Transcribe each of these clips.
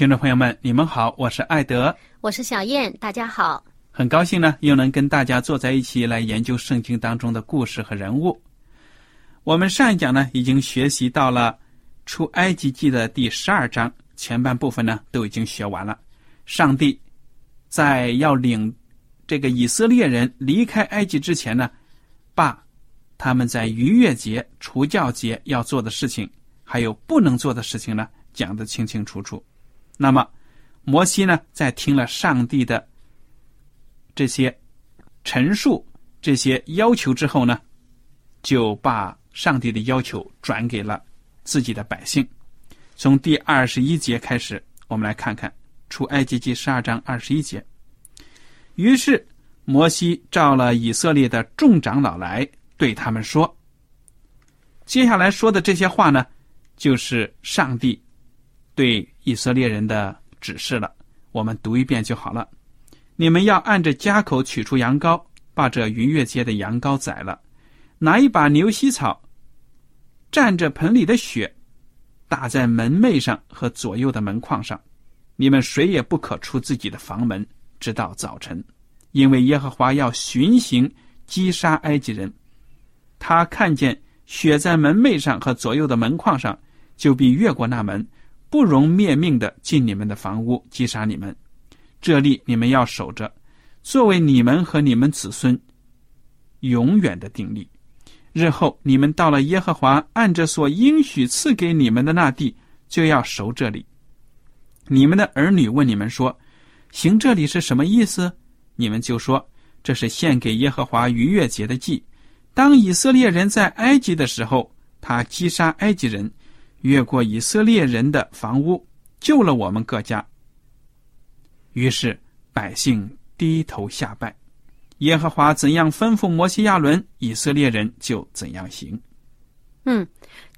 听众朋友们，你们好，我是艾德，我是小燕，大家好。很高兴呢，又能跟大家坐在一起来研究圣经当中的故事和人物。我们上一讲呢，已经学习到了出埃及记的第十二章前半部分呢，都已经学完了。上帝在要领这个以色列人离开埃及之前呢，把他们在逾越节、除教节要做的事情，还有不能做的事情呢，讲得清清楚楚。那么，摩西呢，在听了上帝的这些陈述、这些要求之后呢，就把上帝的要求转给了自己的百姓。从第二十一节开始，我们来看看出埃及记十二章二十一节。于是，摩西召了以色列的众长老来，对他们说：“接下来说的这些话呢，就是上帝对。”以色列人的指示了，我们读一遍就好了。你们要按着家口取出羊羔，把这逾越节的羊羔宰了，拿一把牛膝草，蘸着盆里的血，打在门楣上和左右的门框上。你们谁也不可出自己的房门，直到早晨，因为耶和华要巡行击杀埃及人。他看见血在门楣上和左右的门框上，就必越过那门。不容灭命的进你们的房屋击杀你们，这里你们要守着，作为你们和你们子孙永远的定力。日后你们到了耶和华按着所应许赐给你们的那地，就要守这里。你们的儿女问你们说：“行这里是什么意思？”你们就说：“这是献给耶和华逾越节的祭。当以色列人在埃及的时候，他击杀埃及人。”越过以色列人的房屋，救了我们各家。于是百姓低头下拜，耶和华怎样吩咐摩西亚伦，以色列人就怎样行。嗯，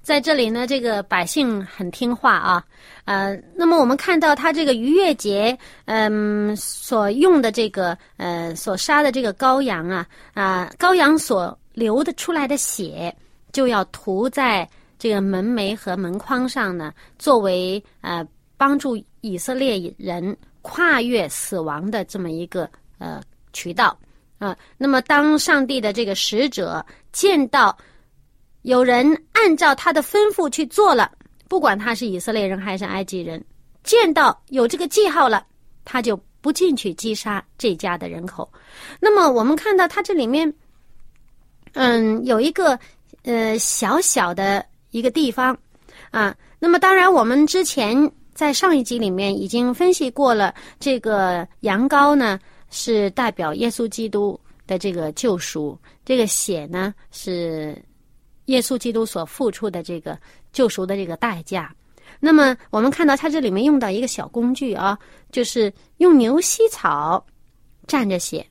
在这里呢，这个百姓很听话啊。呃，那么我们看到他这个逾越节，嗯，所用的这个呃，所杀的这个羔羊啊，啊，羔羊所流的出来的血，就要涂在。这个门楣和门框上呢，作为呃帮助以色列人跨越死亡的这么一个呃渠道啊。那么，当上帝的这个使者见到有人按照他的吩咐去做了，不管他是以色列人还是埃及人，见到有这个记号了，他就不进去击杀这家的人口。那么，我们看到他这里面，嗯，有一个呃小小的。一个地方，啊，那么当然，我们之前在上一集里面已经分析过了，这个羊羔呢是代表耶稣基督的这个救赎，这个血呢是耶稣基督所付出的这个救赎的这个代价。那么我们看到它这里面用到一个小工具啊，就是用牛膝草蘸着血。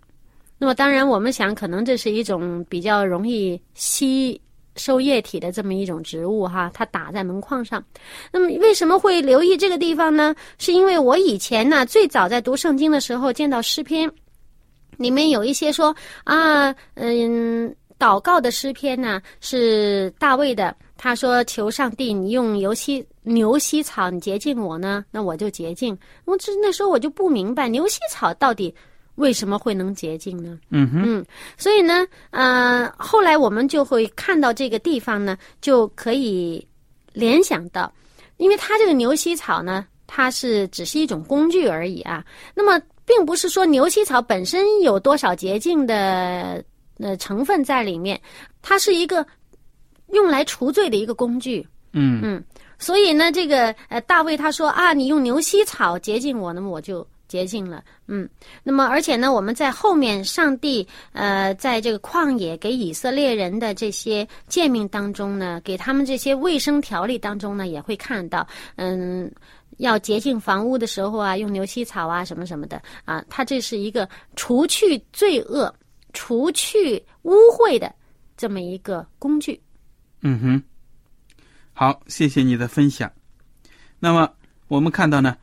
那么当然，我们想可能这是一种比较容易吸收液体的这么一种植物哈，它打在门框上。那么为什么会留意这个地方呢？是因为我以前呢最早在读圣经的时候见到诗篇，里面有一些说啊，嗯，祷告的诗篇呢是大卫的。他说：“求上帝，你用牛膝牛膝草你洁净我呢，那我就洁净。我这那时候我就不明白牛膝草到底为什么会能洁净呢？嗯哼，嗯，所以呢，呃，后来我们就会看到这个地方呢，就可以联想到，因为它这个牛膝草呢，它是只是一种工具而已啊。那么，并不是说牛膝草本身有多少洁净的呃成分在里面，它是一个。”用来除罪的一个工具，嗯嗯，所以呢，这个呃，大卫他说啊，你用牛膝草洁净我，那么我就洁净了，嗯，那么而且呢，我们在后面，上帝呃，在这个旷野给以色列人的这些诫命当中呢，给他们这些卫生条例当中呢，也会看到，嗯，要洁净房屋的时候啊，用牛膝草啊，什么什么的啊，它这是一个除去罪恶、除去污秽的这么一个工具。嗯哼，好，谢谢你的分享。那么我们看到呢，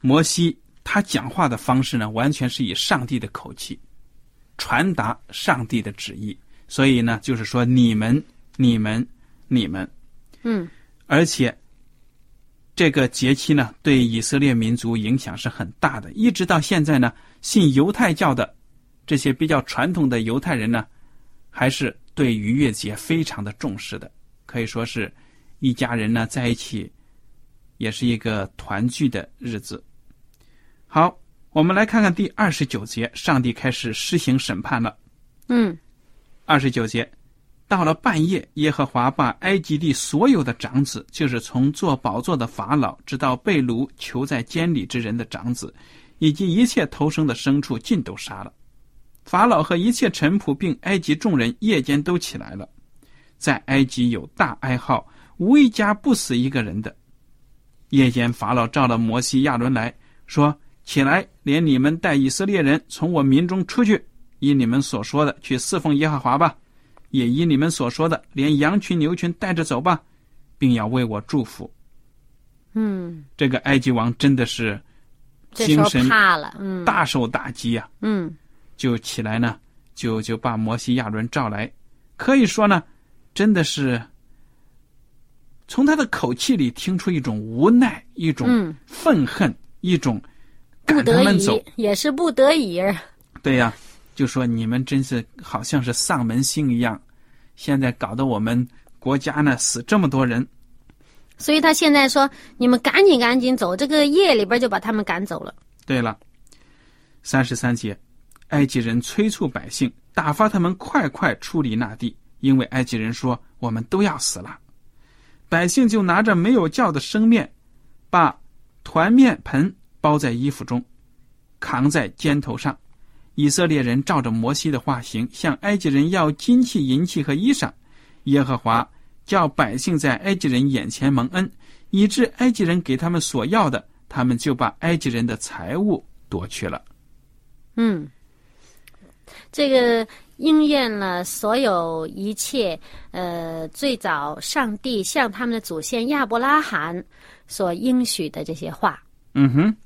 摩西他讲话的方式呢，完全是以上帝的口气传达上帝的旨意，所以呢，就是说你们、你们、你们，嗯，而且这个节期呢，对以色列民族影响是很大的，一直到现在呢，信犹太教的这些比较传统的犹太人呢，还是。对逾越节非常的重视的，可以说是一家人呢在一起，也是一个团聚的日子。好，我们来看看第二十九节，上帝开始施行审判了。嗯，二十九节，到了半夜，耶和华把埃及地所有的长子，就是从做宝座的法老，直到被掳囚在监里之人的长子，以及一切投生的牲畜，尽都杀了。法老和一切臣仆并埃及众人夜间都起来了，在埃及有大哀号，无一家不死一个人的。夜间，法老召了摩西、亚伦来说：“起来，连你们带以色列人从我民中出去，依你们所说的去侍奉耶和华吧；也依你们所说的，连羊群、牛群带着走吧，并要为我祝福。”嗯，这个埃及王真的是精神怕了，嗯，大受打击呀，嗯。就起来呢，就就把摩西亚伦召来，可以说呢，真的是从他的口气里听出一种无奈，一种愤恨，一种赶他们走，也是不得已。对呀，就说你们真是好像是丧门星一样，现在搞得我们国家呢死这么多人，所以他现在说你们赶紧赶紧走，这个夜里边就把他们赶走了。对了，三十三节。埃及人催促百姓，打发他们快快出离那地，因为埃及人说：“我们都要死了。”百姓就拿着没有叫的生面，把团面盆包在衣服中，扛在肩头上。以色列人照着摩西的话行，向埃及人要金器、银器和衣裳。耶和华叫百姓在埃及人眼前蒙恩，以致埃及人给他们所要的，他们就把埃及人的财物夺去了。嗯。这个应验了所有一切，呃，最早上帝向他们的祖先亚伯拉罕所应许的这些话。嗯哼，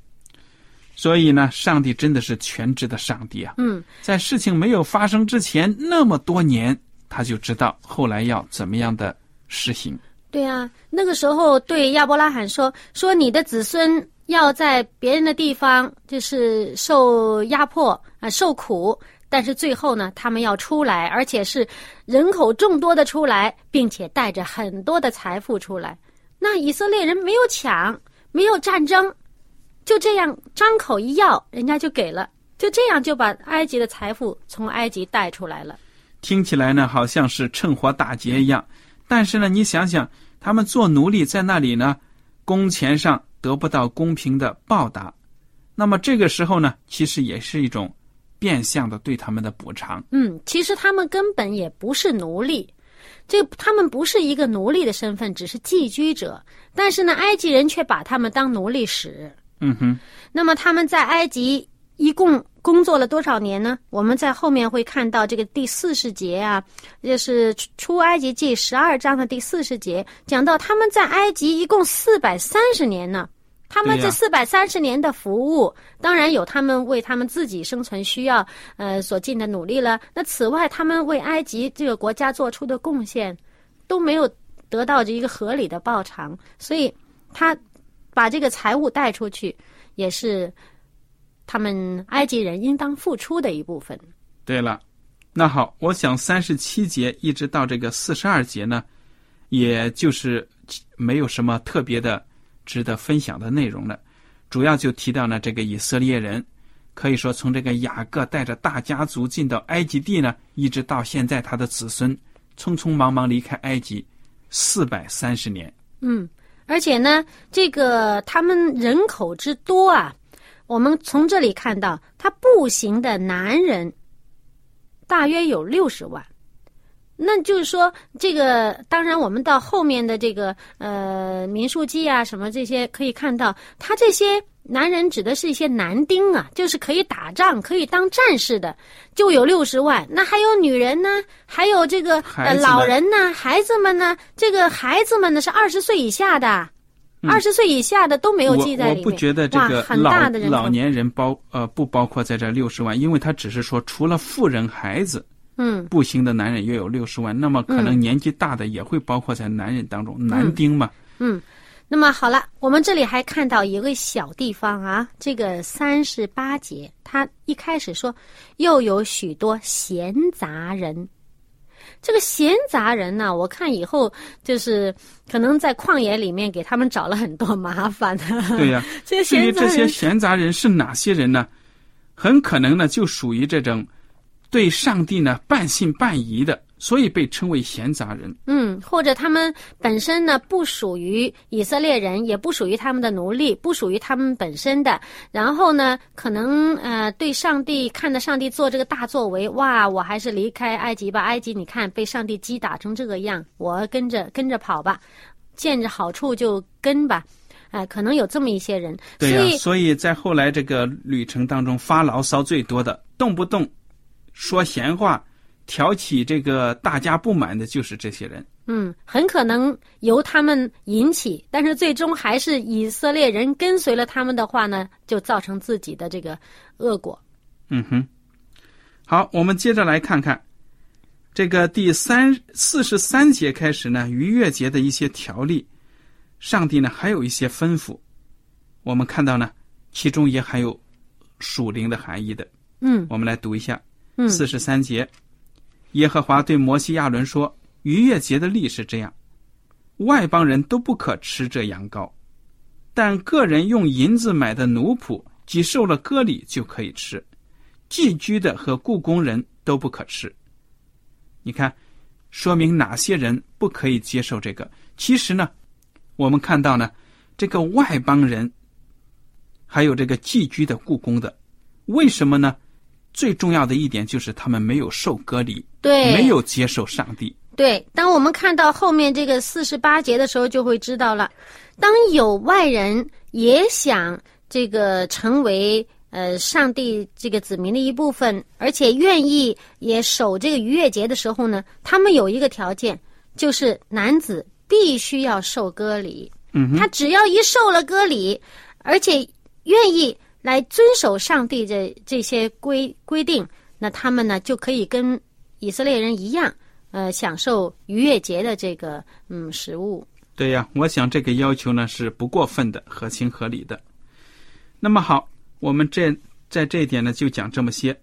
所以呢，上帝真的是全知的上帝啊。嗯，在事情没有发生之前那么多年，他就知道后来要怎么样的实行。对啊，那个时候对亚伯拉罕说：“说你的子孙要在别人的地方，就是受压迫啊，受苦。”但是最后呢，他们要出来，而且是人口众多的出来，并且带着很多的财富出来。那以色列人没有抢，没有战争，就这样张口一要，人家就给了，就这样就把埃及的财富从埃及带出来了。听起来呢，好像是趁火打劫一样。但是呢，你想想，他们做奴隶在那里呢，工钱上得不到公平的报答，那么这个时候呢，其实也是一种。变相的对他们的补偿。嗯，其实他们根本也不是奴隶，这他们不是一个奴隶的身份，只是寄居者。但是呢，埃及人却把他们当奴隶使。嗯哼。那么他们在埃及一共工作了多少年呢？我们在后面会看到这个第四十节啊，就是出埃及记十二章的第四十节，讲到他们在埃及一共四百三十年呢。他们这四百三十年的服务，当然有他们为他们自己生存需要呃所尽的努力了。那此外，他们为埃及这个国家做出的贡献，都没有得到这一个合理的报偿，所以他把这个财物带出去，也是。他们埃及人应当付出的一部分。对了，那好，我想三十七节一直到这个四十二节呢，也就是没有什么特别的值得分享的内容了。主要就提到呢，这个以色列人可以说从这个雅各带着大家族进到埃及地呢，一直到现在他的子孙匆匆忙忙离开埃及四百三十年。嗯，而且呢，这个他们人口之多啊。我们从这里看到，他步行的男人大约有六十万，那就是说，这个当然，我们到后面的这个呃民宿记啊，什么这些可以看到，他这些男人指的是一些男丁啊，就是可以打仗、可以当战士的，就有六十万。那还有女人呢，还有这个呃老人呢，孩子们呢，这个孩子们呢是二十岁以下的。二十岁以下的都没有记在里面。我不觉得这个老老年人包呃不包括在这六十万，因为他只是说除了富人、孩子，嗯，步行的男人约有六十万，那么可能年纪大的也会包括在男人当中，男丁嘛。嗯，那么好了，我们这里还看到一个小地方啊，这个三十八节，他一开始说又有许多闲杂人。这个闲杂人呢，我看以后就是可能在旷野里面给他们找了很多麻烦的。对呀，这 些这些闲杂人是哪些人呢？很可能呢，就属于这种对上帝呢半信半疑的。所以被称为闲杂人。嗯，或者他们本身呢不属于以色列人，也不属于他们的奴隶，不属于他们本身的。然后呢，可能呃对上帝看着上帝做这个大作为，哇，我还是离开埃及吧。埃及你看被上帝击打成这个样，我跟着跟着跑吧，见着好处就跟吧。哎，可能有这么一些人。对呀，所以在后来这个旅程当中发牢骚最多的，动不动说闲话。挑起这个大家不满的就是这些人。嗯，很可能由他们引起，但是最终还是以色列人跟随了他们的话呢，就造成自己的这个恶果。嗯哼，好，我们接着来看看这个第三四十三节开始呢，逾越节的一些条例，上帝呢还有一些吩咐，我们看到呢，其中也含有属灵的含义的。嗯，我们来读一下，四十三节。耶和华对摩西亚伦说：“逾越节的例是这样，外邦人都不可吃这羊羔，但个人用银子买的奴仆，即受了割礼就可以吃；寄居的和雇工人都不可吃。你看，说明哪些人不可以接受这个？其实呢，我们看到呢，这个外邦人，还有这个寄居的、雇工的，为什么呢？”最重要的一点就是他们没有受隔离，对，没有接受上帝。对，当我们看到后面这个四十八节的时候，就会知道了。当有外人也想这个成为呃上帝这个子民的一部分，而且愿意也守这个逾越节的时候呢，他们有一个条件，就是男子必须要受割礼。嗯，他只要一受了割礼，而且愿意。来遵守上帝的这些规规定，那他们呢就可以跟以色列人一样，呃，享受逾越节的这个嗯食物。对呀，我想这个要求呢是不过分的，合情合理的。那么好，我们这在这一点呢就讲这么些。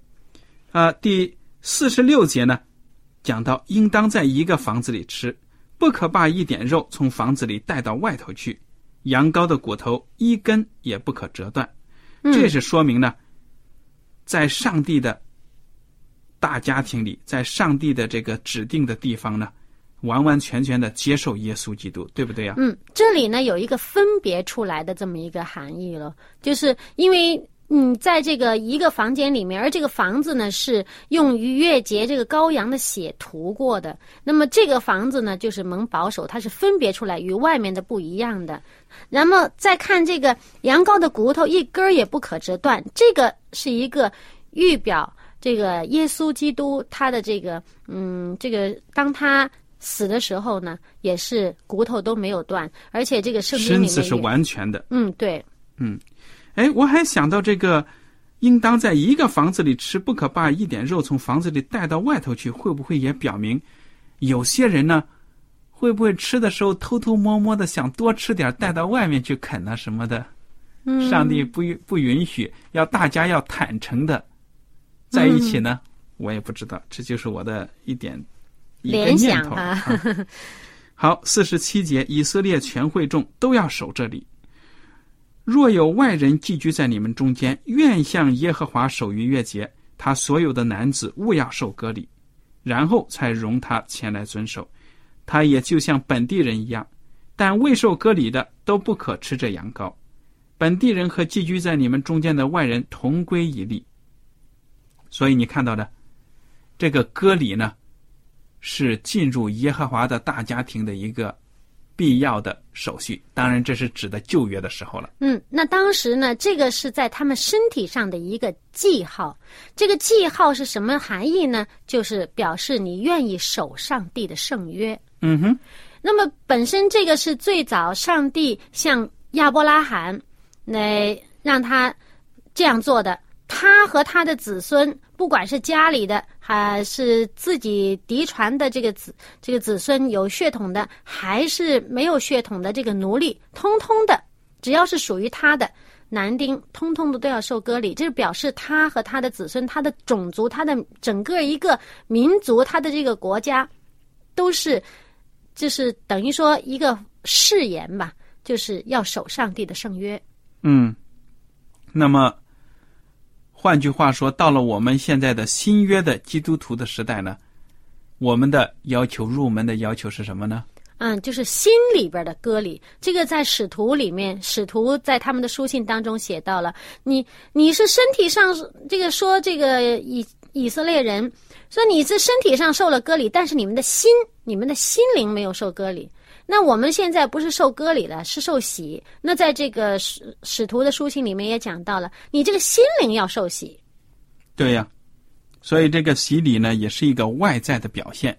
啊，第四十六节呢讲到，应当在一个房子里吃，不可把一点肉从房子里带到外头去，羊羔的骨头一根也不可折断。这是说明呢，在上帝的大家庭里，在上帝的这个指定的地方呢，完完全全的接受耶稣基督，对不对呀？嗯，这里呢有一个分别出来的这么一个含义了，就是因为。嗯，在这个一个房间里面，而这个房子呢是用逾越节这个羔羊的血涂过的。那么这个房子呢，就是蒙保守，它是分别出来与外面的不一样的。那么再看这个羊羔的骨头，一根儿也不可折断，这个是一个预表这个耶稣基督他的这个嗯，这个当他死的时候呢，也是骨头都没有断，而且这个圣经里面身子是完全的。嗯对，嗯哎，我还想到这个，应当在一个房子里吃，不可把一点肉从房子里带到外头去，会不会也表明有些人呢，会不会吃的时候偷偷摸摸的想多吃点带到外面去啃啊什么的？嗯，上帝不允不允许，要大家要坦诚的在一起呢？我也不知道，这就是我的一点一个联念头。啊 好，四十七节，以色列全会众都要守这里。若有外人寄居在你们中间，愿向耶和华守逾越节，他所有的男子勿要受割礼，然后才容他前来遵守。他也就像本地人一样，但未受割礼的都不可吃这羊羔。本地人和寄居在你们中间的外人同归一例。所以你看到的这个割礼呢，是进入耶和华的大家庭的一个必要的手续。当然，这是指的旧约的时候了。嗯，那当时呢，这个是在他们身体上的一个记号。这个记号是什么含义呢？就是表示你愿意守上帝的圣约。嗯哼，那么本身这个是最早上帝向亚伯拉罕来让他这样做的。他和他的子孙，不管是家里的还是自己嫡传的这个子这个子孙有血统的，还是没有血统的这个奴隶，通通的只要是属于他的男丁，通通的都要受割礼。这是表示他和他的子孙、他的种族、他的整个一个民族、他的这个国家，都是就是等于说一个誓言吧，就是要守上帝的圣约。嗯，那么换句话说，到了我们现在的新约的基督徒的时代呢，我们的要求入门的要求是什么呢？嗯，就是心里边的割礼，这个在使徒里面，使徒在他们的书信当中写到了。你你是身体上这个说这个以以色列人说你是身体上受了割礼，但是你们的心，你们的心灵没有受割礼。那我们现在不是受割礼了，是受洗。那在这个使使徒的书信里面也讲到了，你这个心灵要受洗。对呀，所以这个洗礼呢，也是一个外在的表现。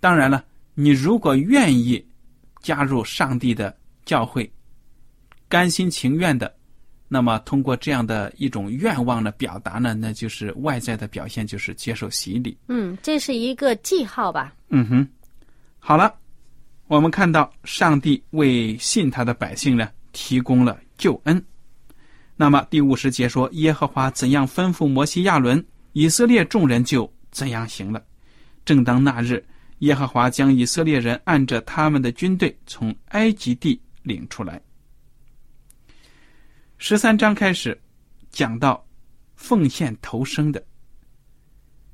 当然了，你如果愿意加入上帝的教会，甘心情愿的，那么通过这样的一种愿望的表达呢，那就是外在的表现，就是接受洗礼。嗯，这是一个记号吧？嗯哼，好了，我们看到上帝为信他的百姓呢提供了救恩。那么第五十节说，耶和华怎样吩咐摩西亚伦，以色列众人就怎样行了。正当那日，耶和华将以色列人按着他们的军队从埃及地领出来。十三章开始讲到奉献头生的。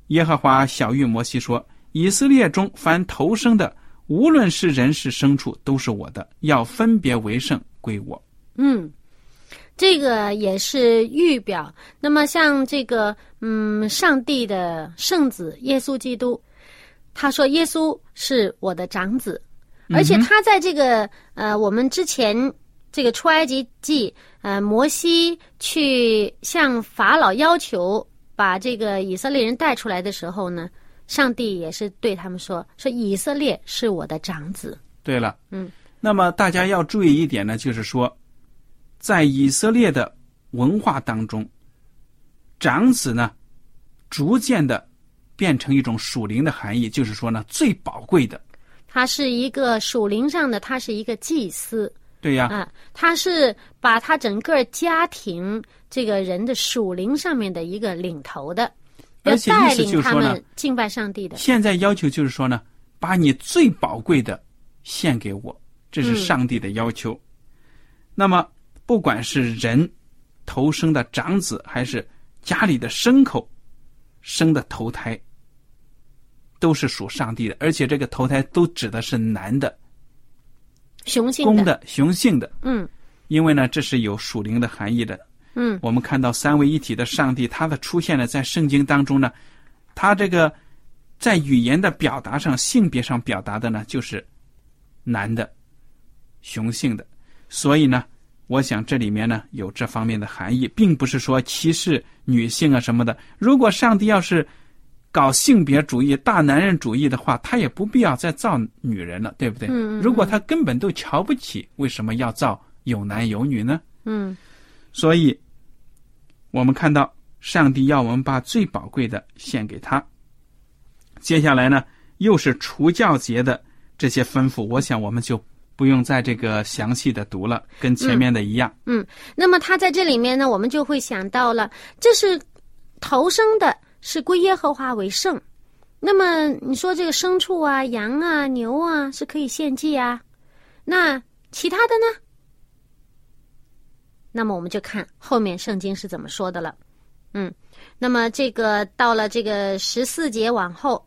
耶和华小谕摩西说：“以色列中凡头生的，无论是人是牲畜，都是我的，要分别为圣归我。嗯，这个也是预表。那么像这个，嗯，上帝的圣子耶稣基督，他说耶稣是我的长子，而且他在这个呃，我们之前这个出埃及记，呃，摩西去向法老要求把这个以色列人带出来的时候呢，上帝也是对他们说：“说以色列是我的长子。对了，嗯，那么大家要注意一点呢，就是说，在以色列的文化当中，长子呢，逐渐的变成一种属灵的含义，就是说呢，最宝贵的。他是一个属灵上的，他是一个祭司。”对呀，啊，他是把他整个家庭这个人的属灵上面的一个领头的，要而且意思就是说呢敬拜上帝的。现在要求就是说呢，把你最宝贵的献给我，这是嗯上帝的要求。那么，不管是人头生的长子，还是家里的牲口生的头胎，都是属上帝的，而且这个头胎都指的是男的、雄性的，公的、雄性的，嗯因为呢，这是有属灵的含义的。嗯我们看到三位一体的上帝，他的出现呢，在圣经当中呢，他这个在语言的表达上、性别上表达的呢，就是男的、雄性的。所以呢，我想这里面呢有这方面的含义，并不是说歧视女性啊什么的。如果上帝要是搞性别主义、大男人主义的话，他也不必要再造女人了，对不对？嗯嗯如果他根本都瞧不起，为什么要造有男有女呢？嗯所以，我们看到上帝要我们把最宝贵的献给他。接下来呢，又是除教节的这些吩咐，我想我们就不用在这个详细的读了，跟前面的一样。嗯。那么他在这里面呢，我们就会想到了，这是头生的，是归耶和华为圣。那么你说这个牲畜啊、羊啊、牛啊是可以献祭啊，那其他的呢？那么我们就看后面圣经是怎么说的了。嗯，那么这个到了这个十四节往后，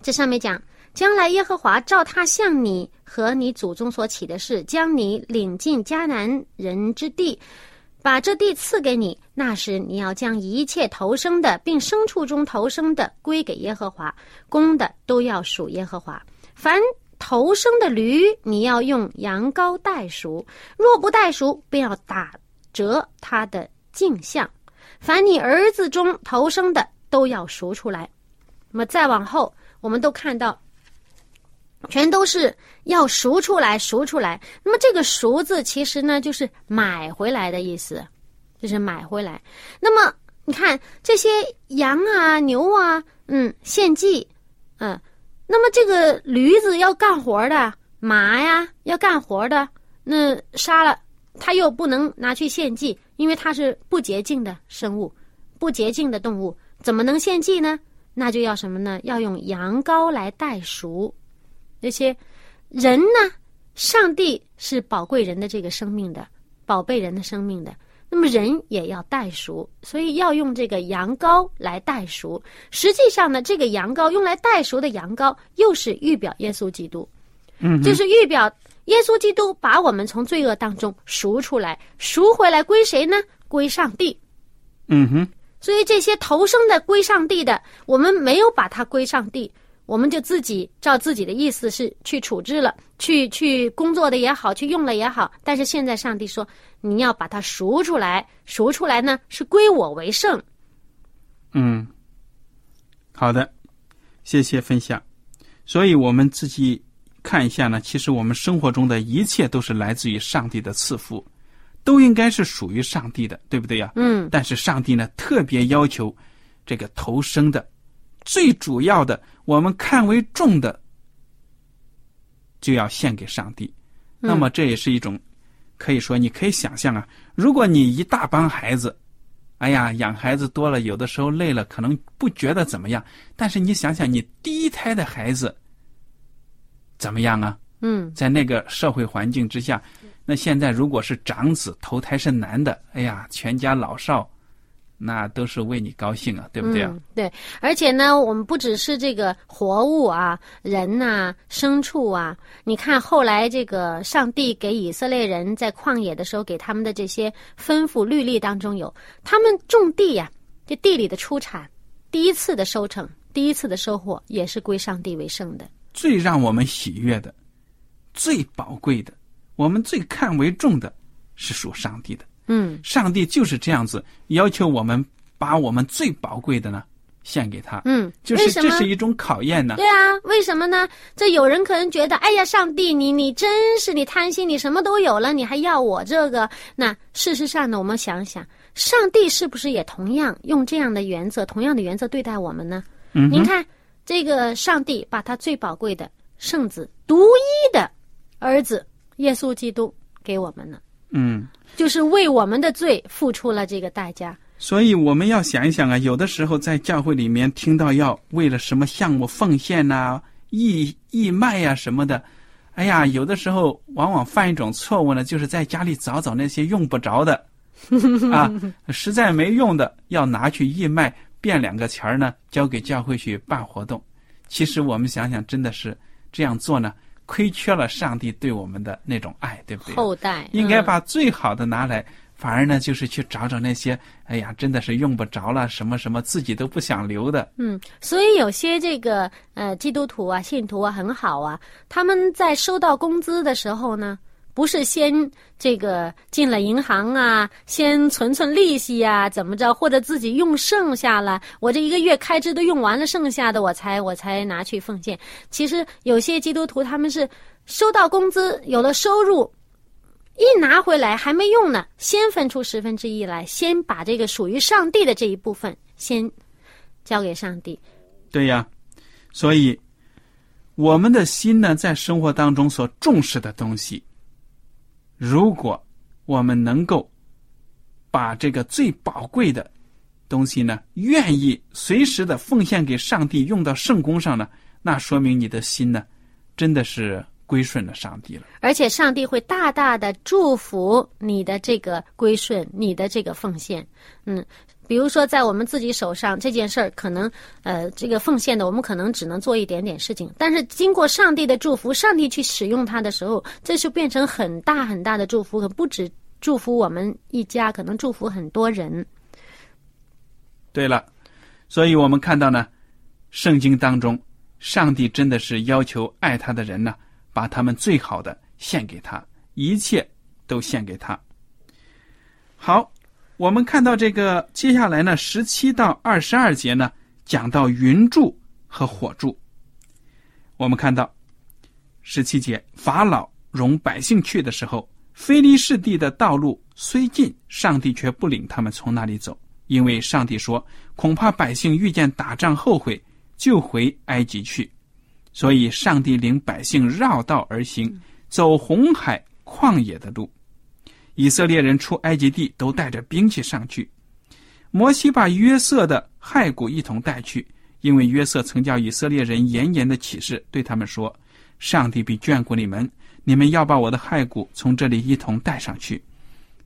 这上面讲，将来耶和华照他向你和你祖宗所起的事，将你领进迦南人之地，把这地赐给你。那时你要将一切投生的，并牲畜中投生的归给耶和华，公的都要属耶和华。凡头生的驴，你要用羊羔代赎；若不代赎，便要打折他的镜像。凡你儿子中头生的，都要赎出来。那么再往后，我们都看到，全都是要赎出来，赎出来。那么这个“赎”字，其实呢就是买回来的意思，就是买回来。那么你看这些羊啊、牛啊，嗯，献祭，嗯，那么这个驴子要干活的，马呀要干活的，那杀了它又不能拿去献祭，因为它是不洁净的生物，不洁净的动物，怎么能献祭呢？那就要什么呢？要用羊羔来代赎。那些人呢？上帝是宝贵人的这个生命的，宝贝人的生命的。那么人也要代赎，所以要用这个羊羔来代赎。实际上呢，这个羊羔用来代赎的羊羔，又是预表耶稣基督，嗯，就是预表耶稣基督把我们从罪恶当中赎出来，赎回来归谁呢？归上帝。嗯哼，所以这些投生的归上帝的，我们没有把它归上帝，我们就自己照自己的意思是去处置了，去去工作的也好，去用了也好。但是现在上帝说，你要把它赎出来，赎出来呢是归我为圣。嗯，好的，谢谢分享。所以我们自己看一下呢，其实我们生活中的一切都是来自于上帝的赐福，都应该是属于上帝的，对不对呀？嗯但是上帝呢，特别要求这个投生的，最主要的，我们看为重的，就要献给上帝。那么这也是一种，可以说你可以想象啊，如果你一大帮孩子，哎呀，养孩子多了，有的时候累了，可能不觉得怎么样。但是你想想，你第一胎的孩子怎么样啊？嗯在那个社会环境之下，那现在如果是长子头胎是男的，哎呀，全家老少，那都是为你高兴啊，对不对啊？嗯，对，而且呢，我们不只是这个活物啊、人呐、牲畜啊，你看后来这个上帝给以色列人在旷野的时候给他们的这些吩咐律例当中有，他们种地呀、这地里的出产，第一次的收成、第一次的收获也是归上帝为圣的。最让我们喜悦的、最宝贵的、我们最看为重的，是属上帝的。嗯上帝就是这样子要求我们把我们最宝贵的呢献给他，嗯，就是？这是一种考验呢。对啊，为什么呢？这有人可能觉得，哎呀，上帝，你你真是你贪心，你什么都有了，你还要我这个？那事实上呢，我们想想，上帝是不是也同样用这样的原则，同样的原则对待我们呢？嗯，您看，这个上帝把他最宝贵的圣子、独一的儿子耶稣基督给我们了，嗯。就是为我们的罪付出了这个代价。所以我们要想一想啊，有的时候在教会里面听到要为了什么项目奉献呐、义义卖呀、什么的，哎呀，有的时候往往犯一种错误呢，就是在家里找找那些用不着的 啊，实在没用的，要拿去义卖，变两个钱儿呢，交给教会去办活动。其实我们想想，真的是这样做呢，亏缺了上帝对我们的那种爱，对不对？后代应该嗯把最好的拿来，反而呢，就是去找找那些，哎呀，真的是用不着了，什么什么自己都不想留的。嗯，所以有些这个呃基督徒啊、信徒啊很好啊，他们在收到工资的时候呢，不是先这个进了银行啊，先存存利息呀，怎么着，或者自己用剩下了，我这一个月开支都用完了，剩下的我才我才拿去奉献。其实有些基督徒他们是收到工资，有了收入。一拿回来还没用呢，先分出十分之一来，先把这个属于上帝的这一部分先交给上帝。对呀，所以我们的心呢，在生活当中所重视的东西，如果我们能够把这个最宝贵的东西呢，愿意随时的奉献给上帝，用到圣功上呢，那说明你的心呢，真的是。归顺了上帝了，而且上帝会大大的祝福你的这个归顺，你的这个奉献。嗯，比如说在我们自己手上这件事儿，可能呃这个奉献的，我们可能只能做一点点事情，但是经过上帝的祝福，上帝去使用它的时候，这就变成很大很大的祝福，可不止祝福我们一家，可能祝福很多人。对了，所以我们看到呢，圣经当中，上帝真的是要求爱他的人呢。把他们最好的献给他，一切都献给他。好，我们看到这个接下来呢，十七到二十二节呢，讲到云柱和火柱。我们看到十七节，法老容百姓去的时候，非利士地的道路虽近，上帝却不领他们从那里走，因为上帝说，恐怕百姓遇见打仗后悔，就回埃及去。所以，上帝领百姓绕道而行，走红海旷野的路。以色列人出埃及地都带着兵器上去。摩西把约瑟的骸骨一同带去，因为约瑟曾叫以色列人严严的启示，对他们说：“上帝必眷顾你们，你们要把我的骸骨从这里一同带上去。”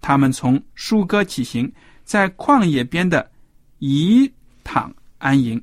他们从舒哥起行，在旷野边的以躺安营。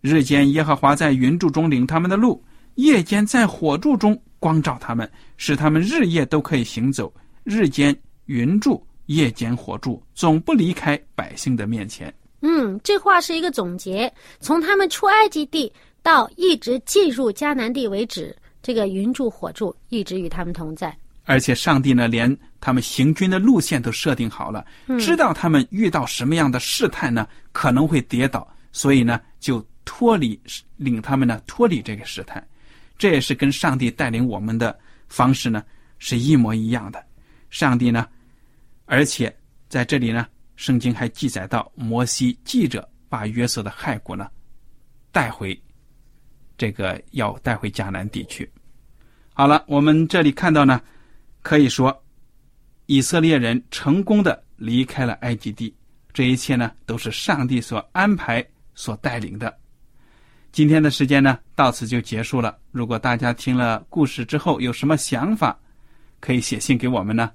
日间，耶和华在云柱中领他们的路；夜间，在火柱中光照他们，使他们日夜都可以行走。日间云柱，夜间火柱，总不离开百姓的面前。嗯，这话是一个总结。从他们出埃及地到一直进入迦南地为止，这个云柱火柱一直与他们同在。而且，上帝呢，连他们行军的路线都设定好了，知道他们遇到什么样的试探呢，可能会跌倒，所以呢，就。脱离领他们呢脱离这个试探，这也是跟上帝带领我们的方式呢是一模一样的。上帝呢，而且在这里呢，圣经还记载到摩西记者把约瑟的骸骨呢带回这个要带回迦南地区。好了，我们这里看到呢，可以说以色列人成功的离开了埃及地，这一切呢都是上帝所安排、所带领的。今天的时间呢，到此就结束了。如果大家听了故事之后有什么想法，可以写信给我们呢。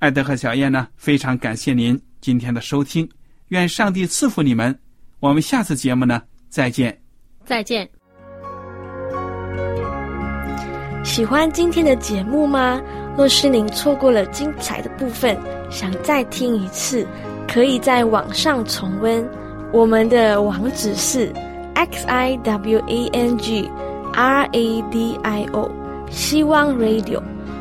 艾德和小燕呢，非常感谢您今天的收听，愿上帝赐福你们。我们下次节目呢，再见。再见。喜欢今天的节目吗？若是您错过了精彩的部分，想再听一次，可以在网上重温。我们的网址是。x i w a n g r a d i o，希望 Radio，